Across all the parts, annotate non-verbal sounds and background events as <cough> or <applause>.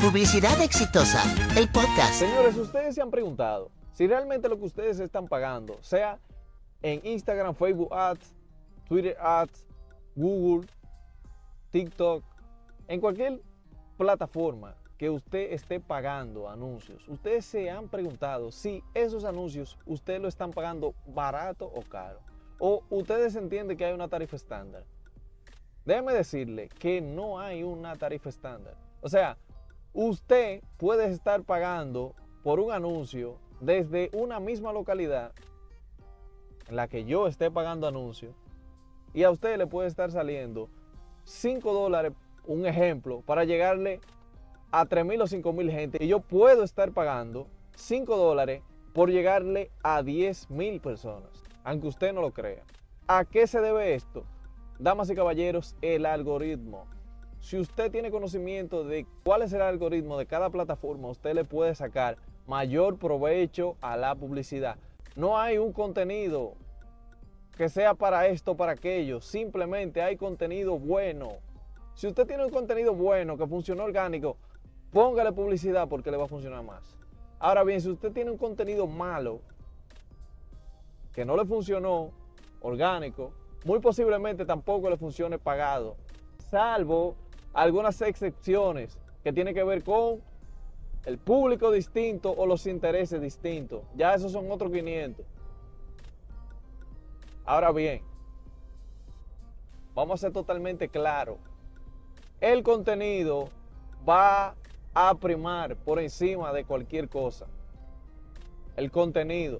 Publicidad exitosa, el podcast. Señores, ustedes se han preguntado si realmente lo que ustedes están pagando, sea en Instagram, Facebook Ads, Twitter Ads, Google, TikTok, en cualquier plataforma que usted esté pagando anuncios, ustedes se han preguntado si esos anuncios ustedes lo están pagando barato o caro. O ustedes entienden que hay una tarifa estándar. Déjeme decirle que no hay una tarifa estándar. O sea, usted puede estar pagando por un anuncio desde una misma localidad en la que yo esté pagando anuncio y a usted le puede estar saliendo 5 dólares, un ejemplo, para llegarle a 3 mil o 5 mil gente y yo puedo estar pagando 5 dólares por llegarle a 10 mil personas, aunque usted no lo crea. ¿A qué se debe esto? Damas y caballeros, el algoritmo. Si usted tiene conocimiento de cuál es el algoritmo de cada plataforma, usted le puede sacar mayor provecho a la publicidad. No hay un contenido que sea para esto, para aquello. Simplemente hay contenido bueno. Si usted tiene un contenido bueno que funciona orgánico, póngale publicidad porque le va a funcionar más. Ahora bien, si usted tiene un contenido malo que no le funcionó orgánico, muy posiblemente tampoco le funcione pagado, salvo algunas excepciones que tienen que ver con el público distinto o los intereses distintos. Ya esos son otros 500. Ahora bien, vamos a ser totalmente claros. El contenido va a primar por encima de cualquier cosa. El contenido.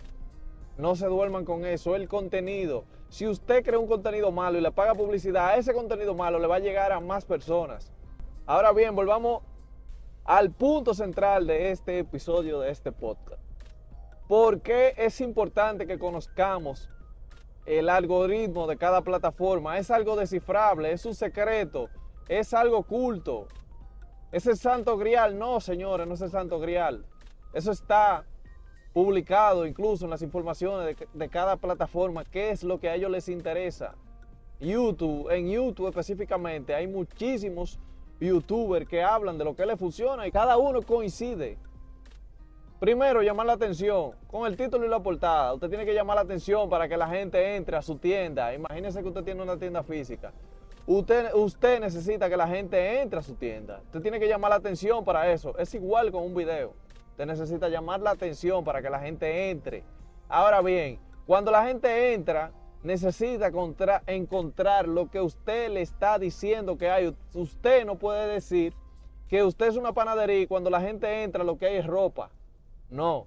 No se duerman con eso. El contenido. Si usted crea un contenido malo y le paga publicidad, a ese contenido malo le va a llegar a más personas. Ahora bien, volvamos al punto central de este episodio, de este podcast. ¿Por qué es importante que conozcamos el algoritmo de cada plataforma? Es algo descifrable, es un secreto, es algo oculto. ¿Es el santo grial? No, señores, no es el santo grial. Eso está publicado incluso en las informaciones de, cada plataforma, qué es lo que a ellos les interesa. YouTube, en YouTube específicamente, hay muchísimos youtubers que hablan de lo que les funciona y cada uno coincide. Primero, llamar la atención con el título y la portada. Usted tiene que llamar la atención para que la gente entre a su tienda. Imagínese que usted tiene una tienda física. Usted, usted necesita que la gente entre a su tienda. Usted tiene que llamar la atención para eso. Es igual con un video. Usted necesita llamar la atención para que la gente entre. Ahora bien, cuando la gente entra, necesita encontrar lo que usted le está diciendo que hay. Usted no puede decir que usted es una panadería y cuando la gente entra lo que hay es ropa. No.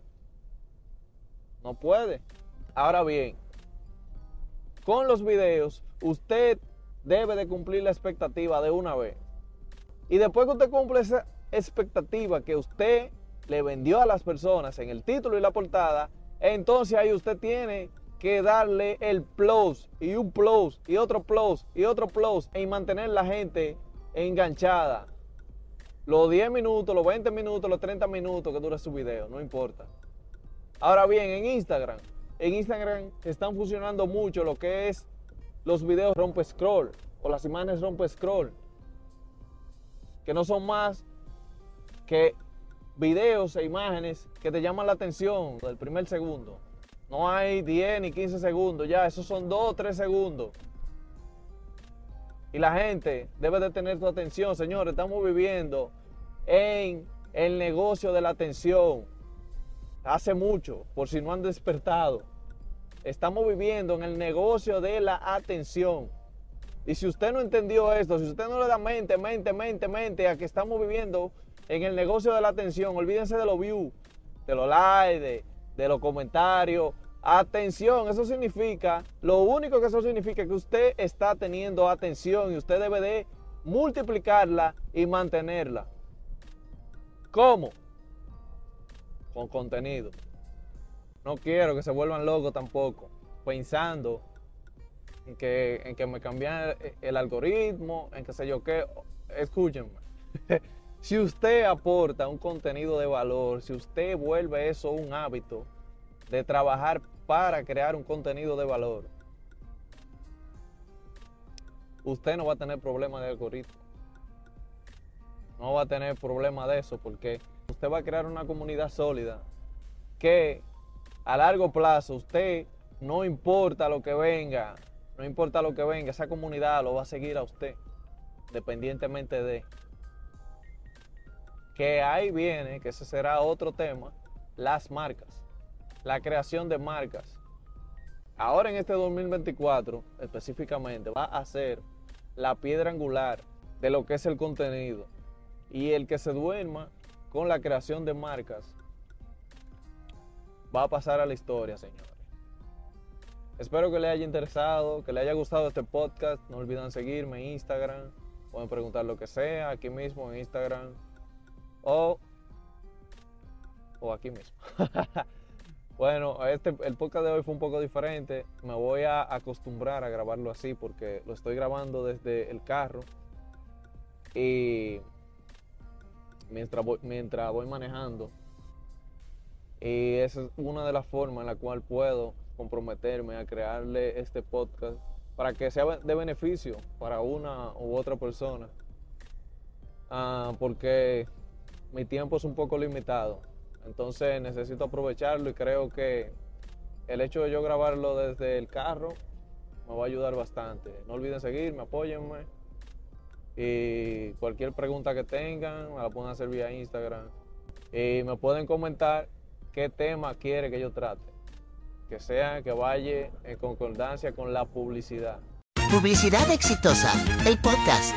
No puede. Ahora bien, con los videos, usted debe de cumplir la expectativa de una vez. Y después que usted cumple esa expectativa que usted le vendió a las personas en el título y la portada, entonces ahí usted tiene que darle el plus y un plus y otro plus y otro plus y mantener la gente enganchada. Los 10 minutos, los 20 minutos, los 30 minutos que dura su video, no importa. Ahora bien, en Instagram, en Instagram están funcionando mucho lo que es los videos rompe scroll o las imágenes rompe scroll, que no son más que videos e imágenes que te llaman la atención del primer segundo. No hay 10 ni 15 segundos, ya, esos son 2 o 3 segundos. Y la gente debe de tener tu atención, señores. Estamos viviendo en el negocio de la atención. Hace mucho, por si no han despertado. Estamos viviendo en el negocio de la atención. Y si usted no entendió esto, si usted no le da mente, mente, mente, mente a que estamos viviendo en el negocio de la atención, olvídense de los views, de los likes, de, los comentarios. Atención, eso significa, lo único que eso significa es que usted está teniendo atención y usted debe de multiplicarla y mantenerla. ¿Cómo? Con contenido. No quiero que se vuelvan locos tampoco, pensando en que, en que me cambian el, algoritmo, en que sé yo qué. Escúchenme. <laughs> Si usted aporta un contenido de valor, si usted vuelve eso un hábito de trabajar para crear un contenido de valor, usted no va a tener problemas de algoritmo. no va a tener problema de eso porque usted va a crear una comunidad sólida que a largo plazo usted no importa lo que venga, no importa lo que venga, esa comunidad lo va a seguir a usted, dependientemente de. Que ahí viene, que ese será otro tema, las marcas, la creación de marcas. Ahora en este 2024 específicamente va a ser la piedra angular de lo que es el contenido. Y el que se duerma con la creación de marcas va a pasar a la historia, señores. Espero que les haya interesado, que les haya gustado este podcast. No olviden seguirme en Instagram. Pueden preguntar lo que sea aquí mismo en Instagram. O, o aquí mismo. <laughs> bueno, este, el podcast de hoy fue un poco diferente. Me voy a acostumbrar a grabarlo así porque lo estoy grabando desde el carro. Y mientras mientras voy manejando. Y esa es una de las formas en la cual puedo comprometerme a crearle este podcast para que sea de beneficio para una u otra persona. Ah, porque mi tiempo es un poco limitado. Entonces necesito aprovecharlo y creo que el hecho de yo grabarlo desde el carro me va a ayudar bastante. No olviden seguirme, apóyenme. Y cualquier pregunta que tengan, me la pueden hacer vía Instagram. Y me pueden comentar qué tema quiere que yo trate. Que sea que vaya en concordancia con la publicidad. Publicidad exitosa, el podcast.